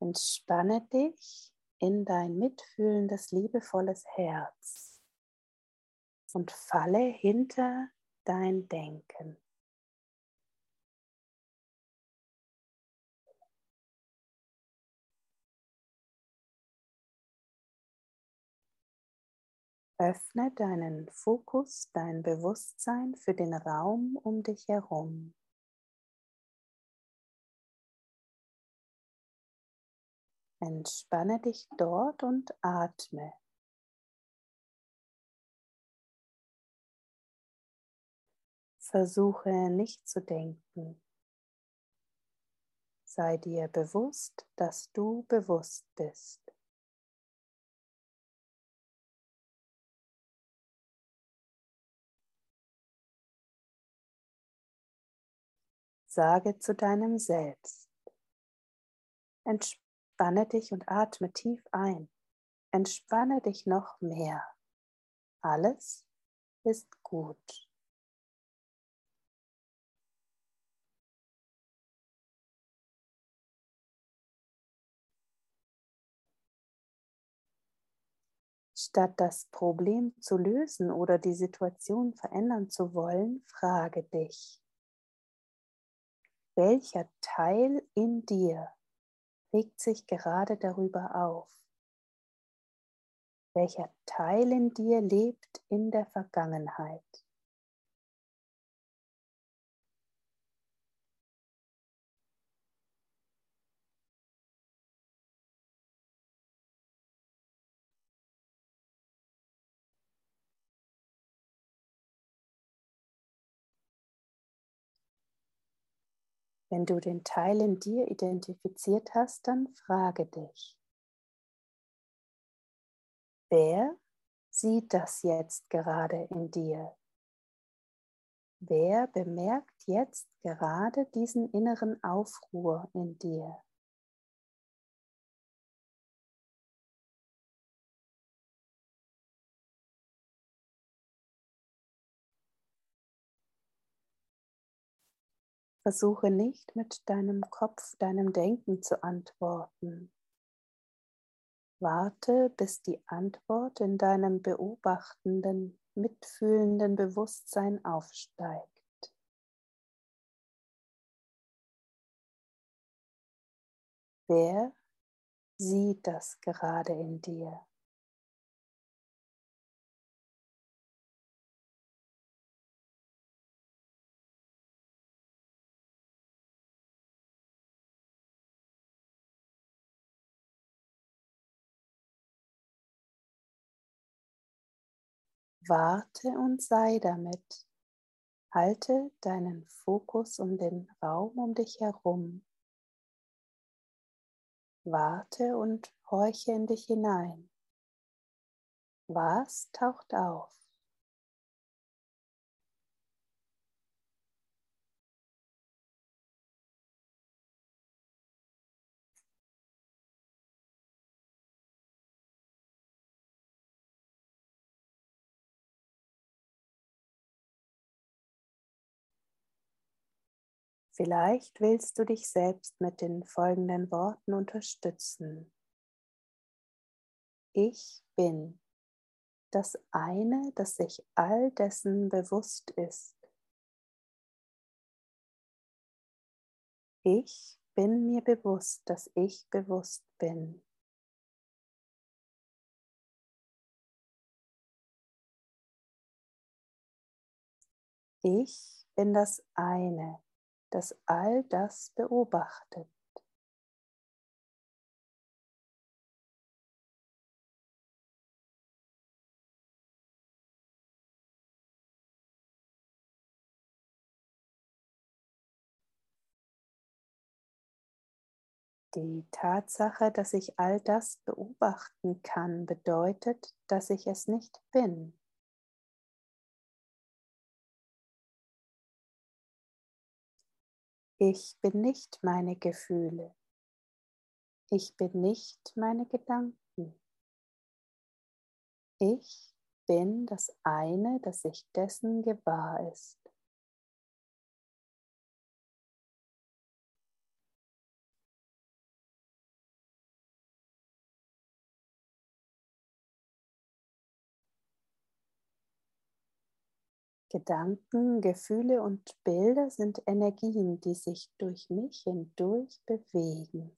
Entspanne dich in dein mitfühlendes, liebevolles Herz und falle hinter dein Denken. Öffne deinen Fokus, dein Bewusstsein für den Raum um dich herum. Entspanne dich dort und atme. Versuche nicht zu denken. Sei dir bewusst, dass du bewusst bist. Sage zu deinem Selbst. Entspanne dich und atme tief ein. Entspanne dich noch mehr. Alles ist gut. Statt das Problem zu lösen oder die Situation verändern zu wollen, frage dich, welcher Teil in dir regt sich gerade darüber auf? Welcher Teil in dir lebt in der Vergangenheit? Wenn du den Teil in dir identifiziert hast, dann frage dich, wer sieht das jetzt gerade in dir? Wer bemerkt jetzt gerade diesen inneren Aufruhr in dir? Versuche nicht mit deinem Kopf, deinem Denken zu antworten. Warte, bis die Antwort in deinem beobachtenden, mitfühlenden Bewusstsein aufsteigt. Wer sieht das gerade in dir? Warte und sei damit. Halte deinen Fokus um den Raum um dich herum. Warte und horche in dich hinein. Was taucht auf? Vielleicht willst du dich selbst mit den folgenden Worten unterstützen. Ich bin das eine, das sich all dessen bewusst ist. Ich bin mir bewusst, dass ich bewusst bin. Ich bin das eine, das all das beobachtet. Die Tatsache, dass ich all das beobachten kann, bedeutet, dass ich es nicht bin. Ich bin nicht meine Gefühle. Ich bin nicht meine Gedanken. Ich bin das eine, das sich dessen gewahr ist. Gedanken, Gefühle und Bilder sind Energien, die sich durch mich hindurch bewegen.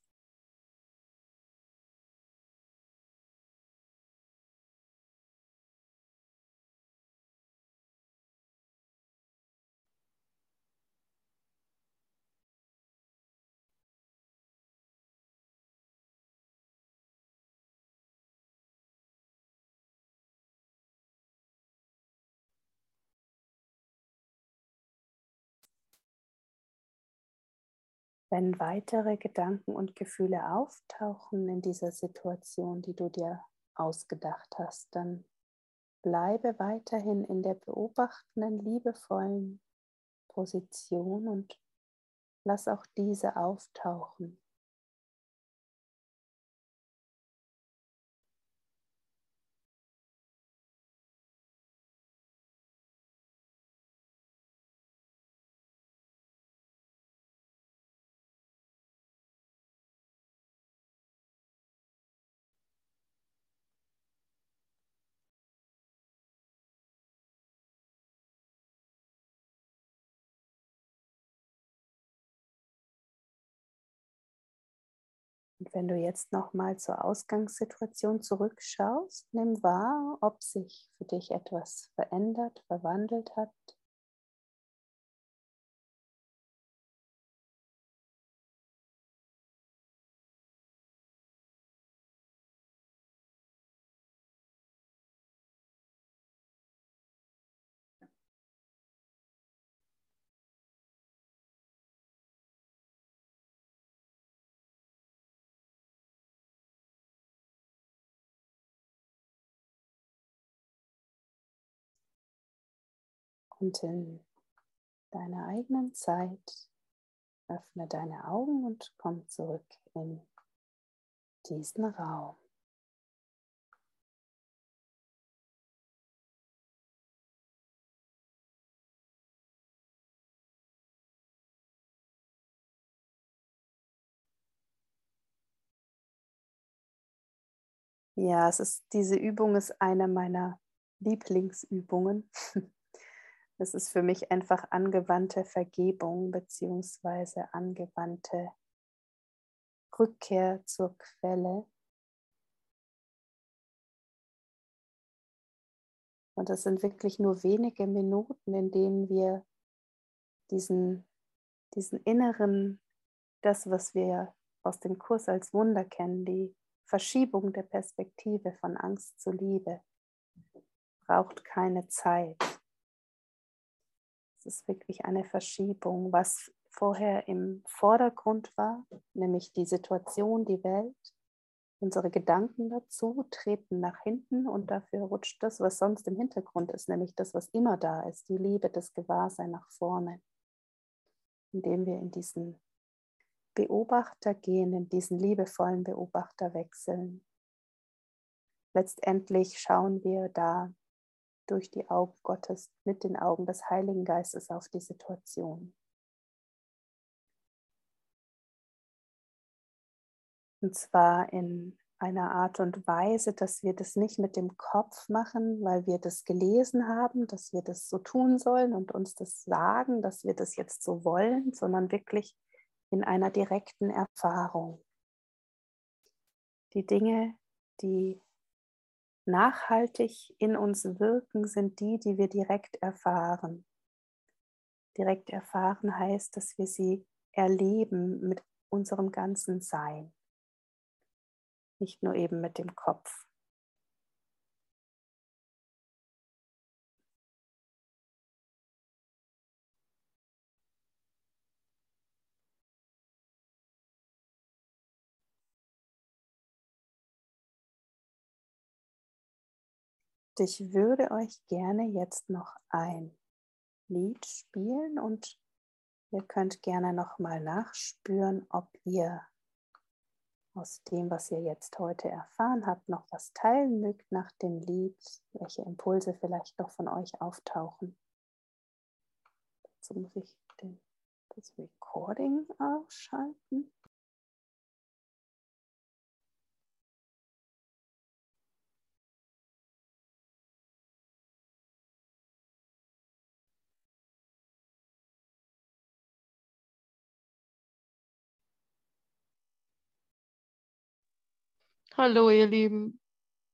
Wenn weitere Gedanken und Gefühle auftauchen in dieser Situation, die du dir ausgedacht hast, dann bleibe weiterhin in der beobachtenden, liebevollen Position und lass auch diese auftauchen. Wenn du jetzt nochmal zur Ausgangssituation zurückschaust, nimm wahr, ob sich für dich etwas verändert, verwandelt hat. Und in deiner eigenen Zeit öffne deine Augen und komm zurück in diesen Raum. Ja, es ist, diese Übung ist eine meiner Lieblingsübungen. Es ist für mich einfach angewandte Vergebung bzw. angewandte Rückkehr zur Quelle. Und es sind wirklich nur wenige Minuten, in denen wir diesen, diesen inneren, das, was wir aus dem Kurs als Wunder kennen, die Verschiebung der Perspektive von Angst zu Liebe, braucht keine Zeit. Es ist wirklich eine Verschiebung, was vorher im Vordergrund war, nämlich die Situation, die Welt. Unsere Gedanken dazu treten nach hinten und dafür rutscht das, was sonst im Hintergrund ist, nämlich das, was immer da ist, die Liebe, das Gewahrsein nach vorne, indem wir in diesen Beobachter gehen, in diesen liebevollen Beobachter wechseln. Letztendlich schauen wir da durch die Augen Gottes, mit den Augen des Heiligen Geistes auf die Situation. Und zwar in einer Art und Weise, dass wir das nicht mit dem Kopf machen, weil wir das gelesen haben, dass wir das so tun sollen und uns das sagen, dass wir das jetzt so wollen, sondern wirklich in einer direkten Erfahrung. Die Dinge, die nachhaltig in uns wirken, sind die, die wir direkt erfahren. Direkt erfahren heißt, dass wir sie erleben mit unserem ganzen Sein, nicht nur eben mit dem Kopf. Ich würde euch gerne jetzt noch ein Lied spielen und ihr könnt gerne noch mal nachspüren, ob ihr aus dem, was ihr jetzt heute erfahren habt, noch was teilen mögt nach dem Lied, welche Impulse vielleicht noch von euch auftauchen. Dazu muss ich den, das Recording ausschalten. Hallo, ihr Lieben.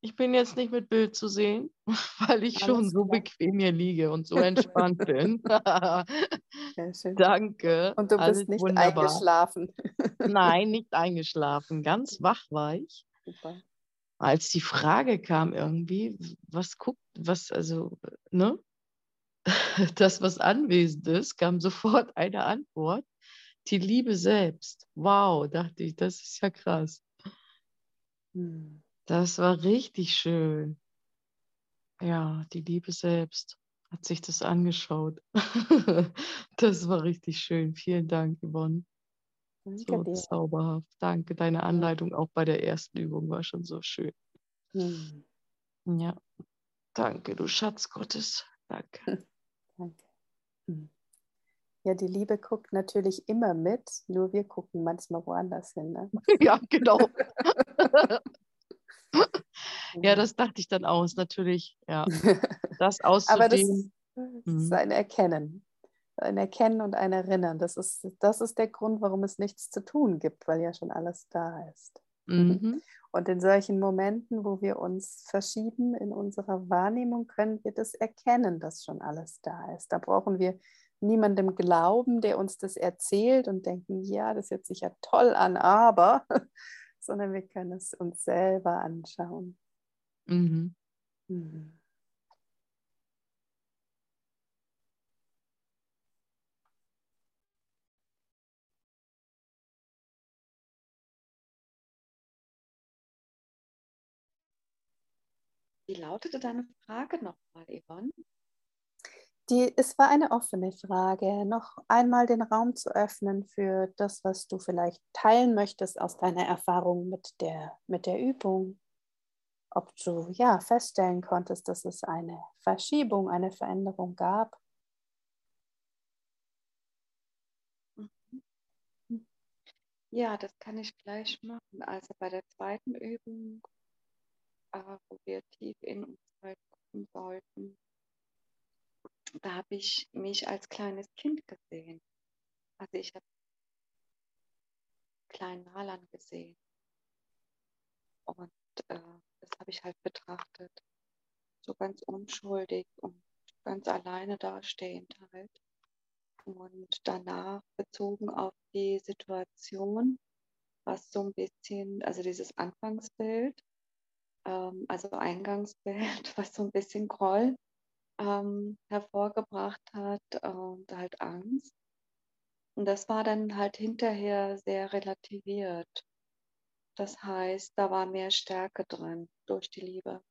Ich bin jetzt nicht mit Bild zu sehen, weil ich Alles schon so klar. bequem hier liege und so entspannt bin. Danke. Und du bist nicht wunderbar. eingeschlafen. Nein, nicht eingeschlafen. Ganz wach war ich. Super. Als die Frage kam irgendwie, was guckt, was, also, ne? Das, was anwesend ist, kam sofort eine Antwort. die Liebe selbst. Wow, dachte ich, das ist ja krass. Hm. Das war richtig schön. Ja, die Liebe selbst hat sich das angeschaut. das war richtig schön. Vielen Dank, Yvonne. Danke so dir. zauberhaft. Danke. Deine Anleitung auch bei der ersten Übung war schon so schön. Hm. Ja. Danke, du Schatz Gottes. Danke. Danke. Hm. Ja, die Liebe guckt natürlich immer mit, nur wir gucken manchmal woanders hin. Ne? ja, genau. ja, das dachte ich dann aus, natürlich. Ja, das auszudehnen. Aber das, das ist mhm. ein Erkennen. Ein Erkennen und ein Erinnern. Das ist, das ist der Grund, warum es nichts zu tun gibt, weil ja schon alles da ist. Mhm. Und in solchen Momenten, wo wir uns verschieben in unserer Wahrnehmung, können wir das erkennen, dass schon alles da ist. Da brauchen wir niemandem glauben, der uns das erzählt und denken, ja, das hört sich ja toll an, aber, sondern wir können es uns selber anschauen. Mhm. Mhm. Wie lautete deine Frage nochmal, Yvonne? Die, es war eine offene Frage, noch einmal den Raum zu öffnen für das, was du vielleicht teilen möchtest aus deiner Erfahrung mit der, mit der Übung. Ob du ja feststellen konntest, dass es eine Verschiebung, eine Veränderung gab. Ja, das kann ich gleich machen. Also bei der zweiten Übung, äh, wo wir tief in uns gucken sollten, da habe ich mich als kleines Kind gesehen. Also ich habe kleinen Nalan gesehen. Und äh, das habe ich halt betrachtet. So ganz unschuldig und ganz alleine dastehend halt. Und danach bezogen auf die Situation, was so ein bisschen, also dieses Anfangsbild, ähm, also Eingangsbild, was so ein bisschen Groll ähm, hervorgebracht hat und halt Angst. Und das war dann halt hinterher sehr relativiert. Das heißt, da war mehr Stärke drin durch die Liebe,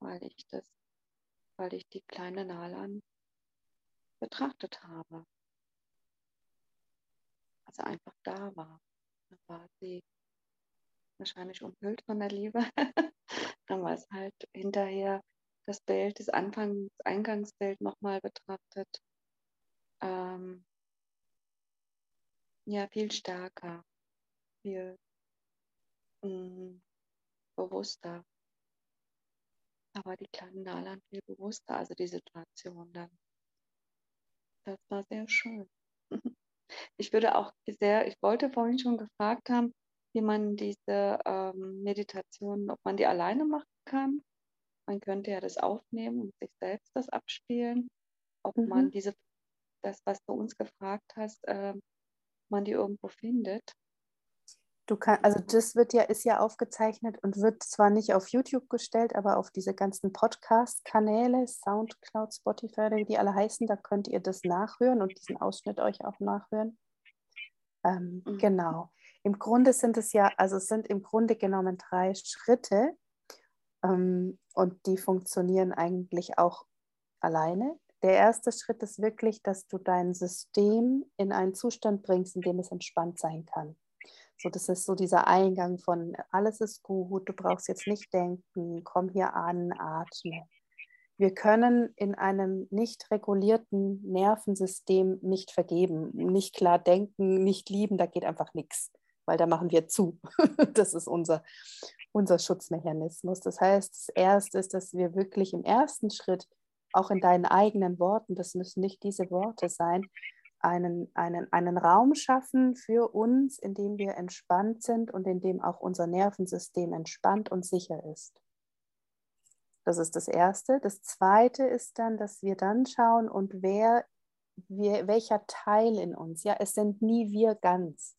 weil ich das, weil ich die kleine Nalan betrachtet habe. Also einfach da war. Da war sie wahrscheinlich umhüllt von der Liebe. dann war es halt hinterher das Bild, das Anfangs Eingangsbild nochmal betrachtet, ähm, ja, viel stärker, viel mh, mm, bewusster. Aber die kleinen Nalan viel bewusster, also die Situation dann. Das war sehr schön. Ich würde auch sehr, ich wollte vorhin schon gefragt haben, wie man diese ähm, Meditation, ob man die alleine machen kann man könnte ja das aufnehmen und sich selbst das abspielen. Ob mhm. man diese, das, was du uns gefragt hast, äh, man die irgendwo findet. Du kannst, also das wird ja, ist ja aufgezeichnet und wird zwar nicht auf YouTube gestellt, aber auf diese ganzen Podcast-Kanäle, Soundcloud, Spotify, wie die alle heißen, da könnt ihr das nachhören und diesen Ausschnitt euch auch nachhören. Ähm, mhm. Genau. Im Grunde sind es ja, also es sind im Grunde genommen drei Schritte, und die funktionieren eigentlich auch alleine. Der erste Schritt ist wirklich, dass du dein System in einen Zustand bringst, in dem es entspannt sein kann. So, das ist so dieser Eingang von alles ist gut, du brauchst jetzt nicht denken, komm hier an, atme. Wir können in einem nicht regulierten Nervensystem nicht vergeben, nicht klar denken, nicht lieben, da geht einfach nichts, weil da machen wir zu. Das ist unser, unser Schutzmechanismus. Das heißt, das Erste ist, dass wir wirklich im ersten Schritt, auch in deinen eigenen Worten, das müssen nicht diese Worte sein, einen, einen, einen Raum schaffen für uns, in dem wir entspannt sind und in dem auch unser Nervensystem entspannt und sicher ist. Das ist das Erste. Das Zweite ist dann, dass wir dann schauen und wer, wer welcher Teil in uns, ja, es sind nie wir ganz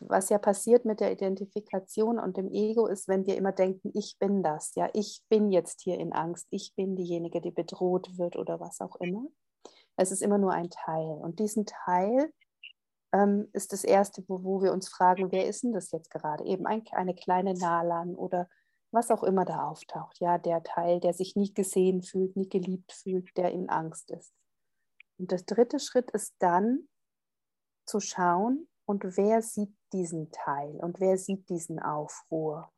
was ja passiert mit der Identifikation und dem Ego ist, wenn wir immer denken, ich bin das, ja, ich bin jetzt hier in Angst, ich bin diejenige, die bedroht wird oder was auch immer. Es ist immer nur ein Teil. Und diesen Teil ähm, ist das Erste, wo, wo wir uns fragen, wer ist denn das jetzt gerade? Eben ein, eine kleine Nalan oder was auch immer da auftaucht. Ja, der Teil, der sich nie gesehen fühlt, nie geliebt fühlt, der in Angst ist. Und der dritte Schritt ist dann zu schauen, und wer sieht diesen Teil und wer sieht diesen Aufruhr.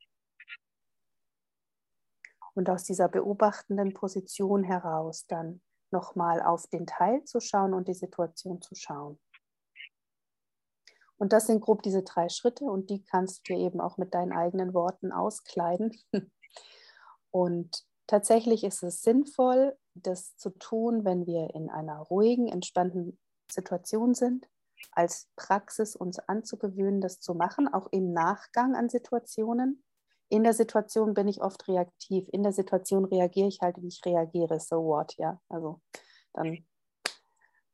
Und aus dieser beobachtenden Position heraus dann nochmal auf den Teil zu schauen und die Situation zu schauen. Und das sind grob diese drei Schritte und die kannst du dir eben auch mit deinen eigenen Worten auskleiden. Und tatsächlich ist es sinnvoll, das zu tun, wenn wir in einer ruhigen, entspannten Situation sind, als Praxis uns anzugewöhnen, das zu machen, auch im Nachgang an Situationen. In der Situation bin ich oft reaktiv. In der Situation reagiere ich halt, wie ich reagiere. So what, ja. Also dann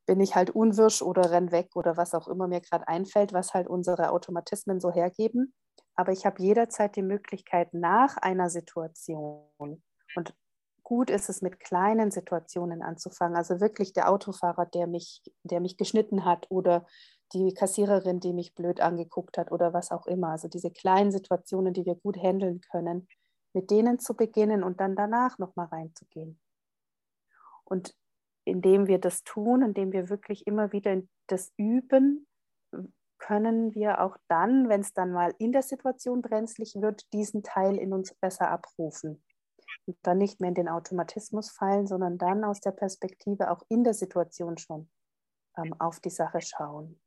bin ich halt unwirsch oder renn weg oder was auch immer mir gerade einfällt, was halt unsere Automatismen so hergeben. Aber ich habe jederzeit die Möglichkeit, nach einer Situation, und gut ist es, mit kleinen Situationen anzufangen, also wirklich der Autofahrer, der mich, der mich geschnitten hat oder die Kassiererin, die mich blöd angeguckt hat oder was auch immer. Also diese kleinen Situationen, die wir gut handeln können, mit denen zu beginnen und dann danach nochmal reinzugehen. Und indem wir das tun, indem wir wirklich immer wieder das üben, können wir auch dann, wenn es dann mal in der Situation brenzlig wird, diesen Teil in uns besser abrufen. Und dann nicht mehr in den Automatismus fallen, sondern dann aus der Perspektive auch in der Situation schon ähm, auf die Sache schauen.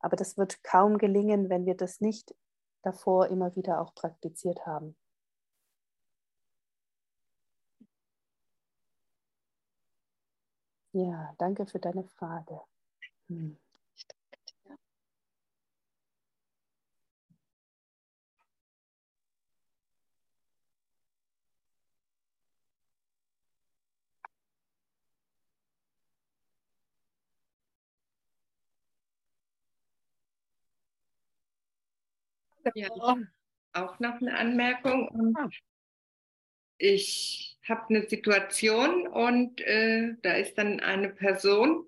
Aber das wird kaum gelingen, wenn wir das nicht davor immer wieder auch praktiziert haben. Ja, danke für deine Frage. Hm. Ja, auch noch eine Anmerkung. Ah. Ich habe eine Situation und äh, da ist dann eine Person,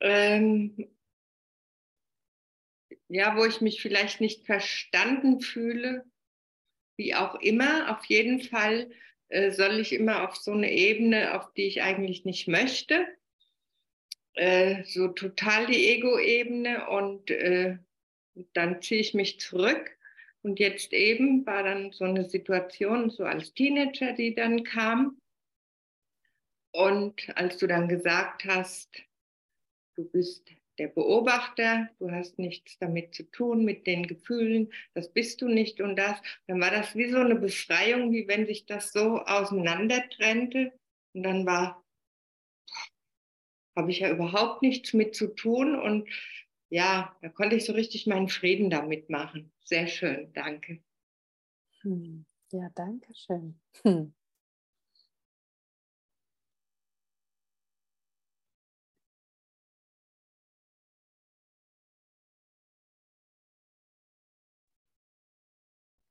ähm, ja, wo ich mich vielleicht nicht verstanden fühle, wie auch immer. Auf jeden Fall äh, soll ich immer auf so eine Ebene, auf die ich eigentlich nicht möchte, äh, so total die Ego-Ebene und dann ziehe ich mich zurück. Und jetzt eben war dann so eine Situation, so als Teenager, die dann kam. Und als du dann gesagt hast, du bist der Beobachter, du hast nichts damit zu tun, mit den Gefühlen, das bist du nicht und das, dann war das wie so eine Befreiung, wie wenn sich das so auseinander trennte. Und dann war, habe ich ja überhaupt nichts mit zu tun und ja, da konnte ich so richtig meinen Frieden damit machen. Sehr schön, danke. Hm. Ja, danke schön. Hm.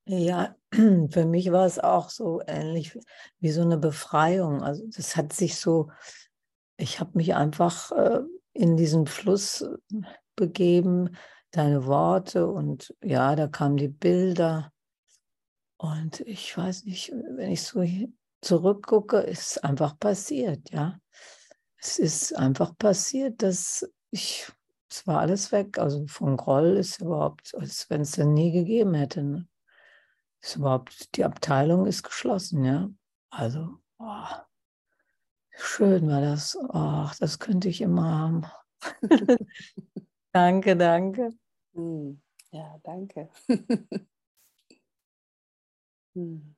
Ja, für mich war es auch so ähnlich wie so eine Befreiung. Also das hat sich so, ich habe mich einfach äh, in diesen Fluss begeben, deine Worte und ja, da kamen die Bilder. Und ich weiß nicht, wenn ich so zurückgucke, ist einfach passiert, ja. Es ist einfach passiert, dass ich, es war alles weg. Also von Groll ist überhaupt, als wenn es denn nie gegeben hätte. Ne? Ist überhaupt, die Abteilung ist geschlossen, ja. Also, oh, schön war das. Oh, das könnte ich immer haben. Danke, danke. Hm. Ja, danke. hm.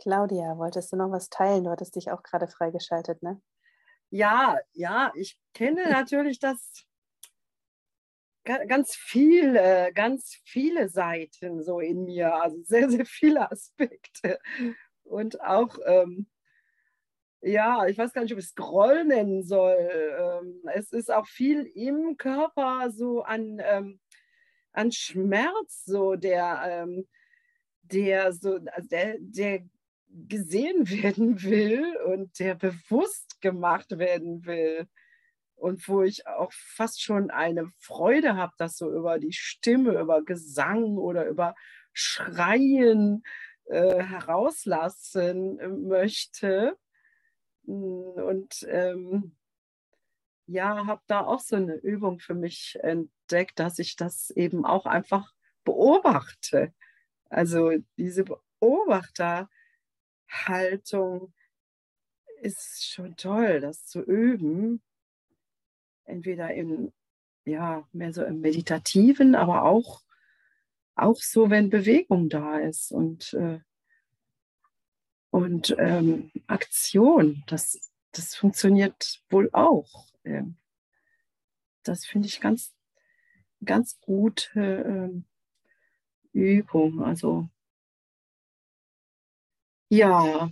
Claudia, wolltest du noch was teilen? Du hattest dich auch gerade freigeschaltet, ne? Ja, ja, ich kenne natürlich das ganz viele, ganz viele Seiten so in mir, also sehr, sehr viele Aspekte. Und auch, ähm, ja, ich weiß gar nicht, ob ich es Groll nennen soll. Ähm, es ist auch viel im Körper so an, ähm, an Schmerz, so der, ähm, der so, also der, der gesehen werden will und der bewusst gemacht werden will. Und wo ich auch fast schon eine Freude habe, das so über die Stimme, über Gesang oder über Schreien äh, herauslassen möchte. Und ähm, ja, habe da auch so eine Übung für mich entdeckt, dass ich das eben auch einfach beobachte. Also diese Beobachterhaltung ist schon toll, das zu üben. Entweder in, ja, mehr so im Meditativen, aber auch, auch so, wenn Bewegung da ist und, äh, und ähm, Aktion. Das, das funktioniert wohl auch. Ähm, das finde ich ganz, ganz gute ähm, Übung. Also ja,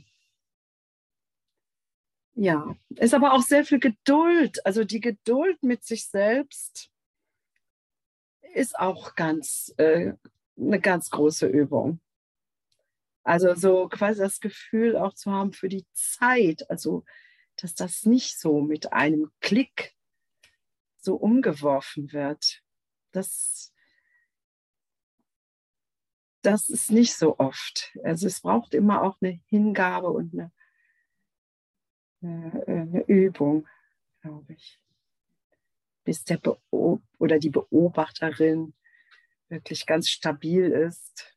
ja, ist aber auch sehr viel Geduld. Also die Geduld mit sich selbst ist auch ganz äh, eine ganz große Übung. Also so quasi das Gefühl auch zu haben für die Zeit, also dass das nicht so mit einem Klick so umgeworfen wird. Das, das ist nicht so oft. Also es braucht immer auch eine Hingabe und eine, eine Übung, glaube ich. Bis der Beob oder die Beobachterin wirklich ganz stabil ist.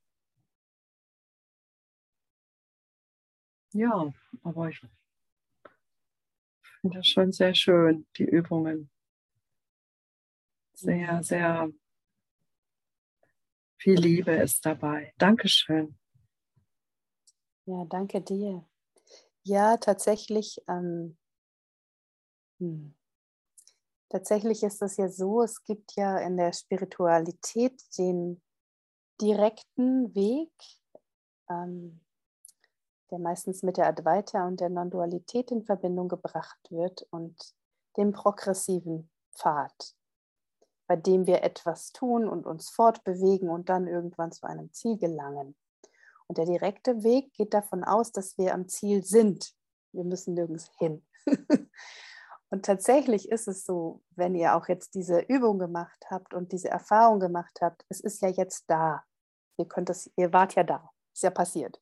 Ja, aber ich finde das schon sehr schön, die Übungen. Sehr, mhm. sehr viel Liebe ist dabei. Dankeschön. Ja, danke dir. Ja, tatsächlich. Ähm, hm. Tatsächlich ist es ja so, es gibt ja in der Spiritualität den direkten Weg, ähm, der meistens mit der Advaita und der Non-Dualität in Verbindung gebracht wird und dem progressiven Pfad, bei dem wir etwas tun und uns fortbewegen und dann irgendwann zu einem Ziel gelangen. Und der direkte Weg geht davon aus, dass wir am Ziel sind. Wir müssen nirgends hin. und tatsächlich ist es so, wenn ihr auch jetzt diese Übung gemacht habt und diese Erfahrung gemacht habt, es ist ja jetzt da. Ihr könnt es, ihr wart ja da. Ist ja passiert.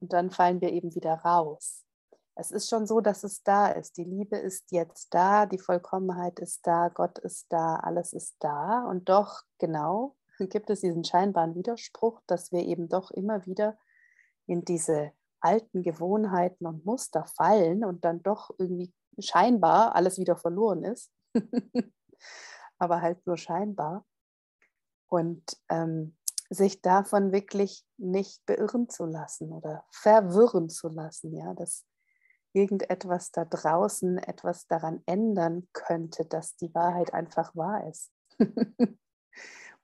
Und dann fallen wir eben wieder raus. Es ist schon so, dass es da ist. Die Liebe ist jetzt da, die Vollkommenheit ist da, Gott ist da, alles ist da. Und doch, genau, gibt es diesen scheinbaren Widerspruch, dass wir eben doch immer wieder in diese alten Gewohnheiten und Muster fallen und dann doch irgendwie scheinbar alles wieder verloren ist. Aber halt nur scheinbar. Und ähm, sich davon wirklich nicht beirren zu lassen oder verwirren zu lassen, ja, dass irgendetwas da draußen etwas daran ändern könnte, dass die Wahrheit einfach wahr ist.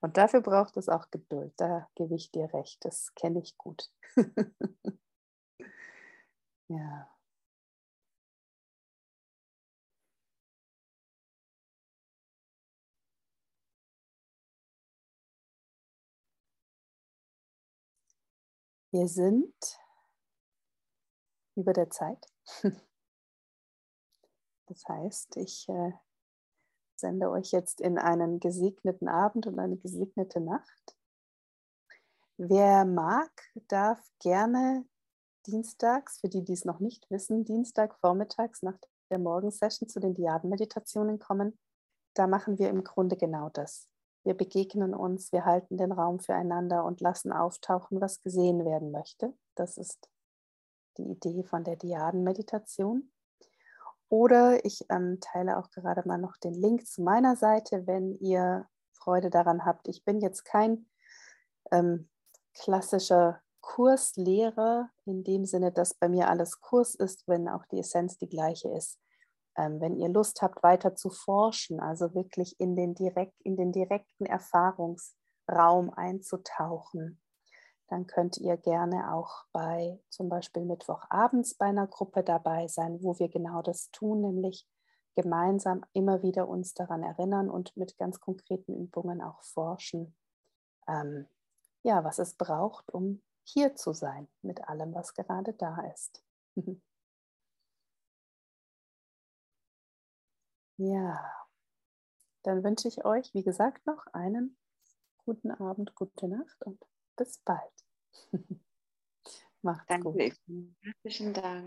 Und dafür braucht es auch Geduld. Da gebe ich dir recht. Das kenne ich gut. ja. Wir sind über der Zeit. Das heißt, ich äh, sende euch jetzt in einen gesegneten Abend und eine gesegnete Nacht. Wer mag, darf gerne dienstags, für die, die es noch nicht wissen, Dienstag vormittags nach der Morgensession zu den Diadenmeditationen kommen. Da machen wir im Grunde genau das. Wir begegnen uns, wir halten den Raum füreinander und lassen auftauchen, was gesehen werden möchte. Das ist die Idee von der Diaden-Meditation. Oder ich ähm, teile auch gerade mal noch den Link zu meiner Seite, wenn ihr Freude daran habt. Ich bin jetzt kein ähm, klassischer Kurslehrer in dem Sinne, dass bei mir alles Kurs ist, wenn auch die Essenz die gleiche ist ähm, wenn ihr Lust habt, weiter zu forschen, also wirklich in den, direkt, in den direkten Erfahrungsraum einzutauchen, dann könnt ihr gerne auch bei zum Beispiel Mittwochabends bei einer Gruppe dabei sein, wo wir genau das tun, nämlich gemeinsam immer wieder uns daran erinnern und mit ganz konkreten Übungen auch forschen, ähm, ja, was es braucht, um hier zu sein mit allem, was gerade da ist. ja, dann wünsche ich euch, wie gesagt, noch einen guten Abend, gute Nacht und bis bald. Macht's Danke. gut. Herzlichen Dank.